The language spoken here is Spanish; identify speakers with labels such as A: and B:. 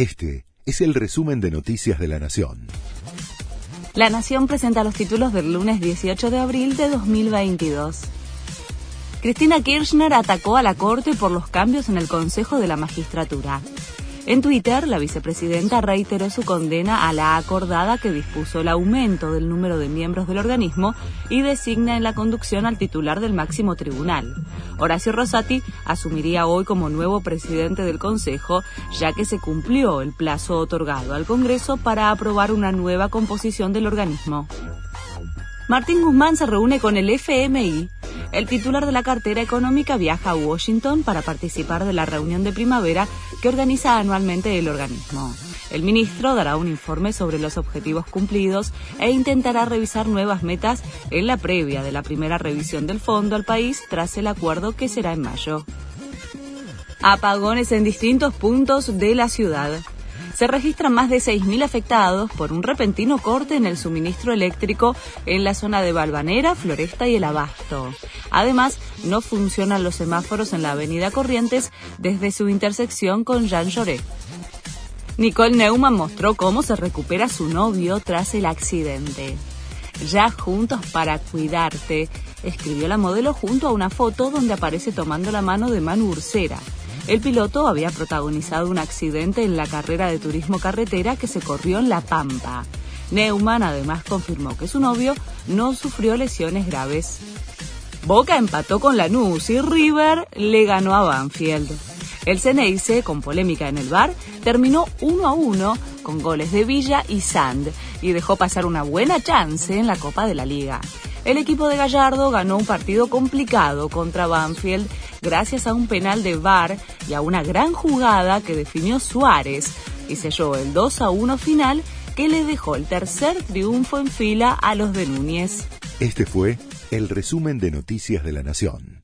A: Este es el resumen de Noticias de la Nación.
B: La Nación presenta los títulos del lunes 18 de abril de 2022. Cristina Kirchner atacó a la Corte por los cambios en el Consejo de la Magistratura. En Twitter, la vicepresidenta reiteró su condena a la acordada que dispuso el aumento del número de miembros del organismo y designa en la conducción al titular del máximo tribunal. Horacio Rosati asumiría hoy como nuevo presidente del Consejo, ya que se cumplió el plazo otorgado al Congreso para aprobar una nueva composición del organismo. Martín Guzmán se reúne con el FMI el titular de la cartera económica viaja a Washington para participar de la reunión de primavera que organiza anualmente el organismo. El ministro dará un informe sobre los objetivos cumplidos e intentará revisar nuevas metas en la previa de la primera revisión del fondo al país tras el acuerdo que será en mayo. Apagones en distintos puntos de la ciudad se registran más de 6.000 afectados por un repentino corte en el suministro eléctrico en la zona de Balvanera, Floresta y El Abasto. Además, no funcionan los semáforos en la avenida Corrientes desde su intersección con Jean Lloré. Nicole Neumann mostró cómo se recupera su novio tras el accidente. Ya juntos para cuidarte, escribió la modelo junto a una foto donde aparece tomando la mano de Manu Ursera. El piloto había protagonizado un accidente en la carrera de turismo carretera que se corrió en La Pampa. Neumann además confirmó que su novio no sufrió lesiones graves. Boca empató con Lanús y River le ganó a Banfield. El Ceneice, con polémica en el bar, terminó 1 a 1 con goles de Villa y Sand y dejó pasar una buena chance en la Copa de la Liga. El equipo de Gallardo ganó un partido complicado contra Banfield gracias a un penal de VAR y a una gran jugada que definió Suárez y selló el 2 a 1 final que le dejó el tercer triunfo en fila a los de Núñez.
A: Este fue el resumen de Noticias de la Nación.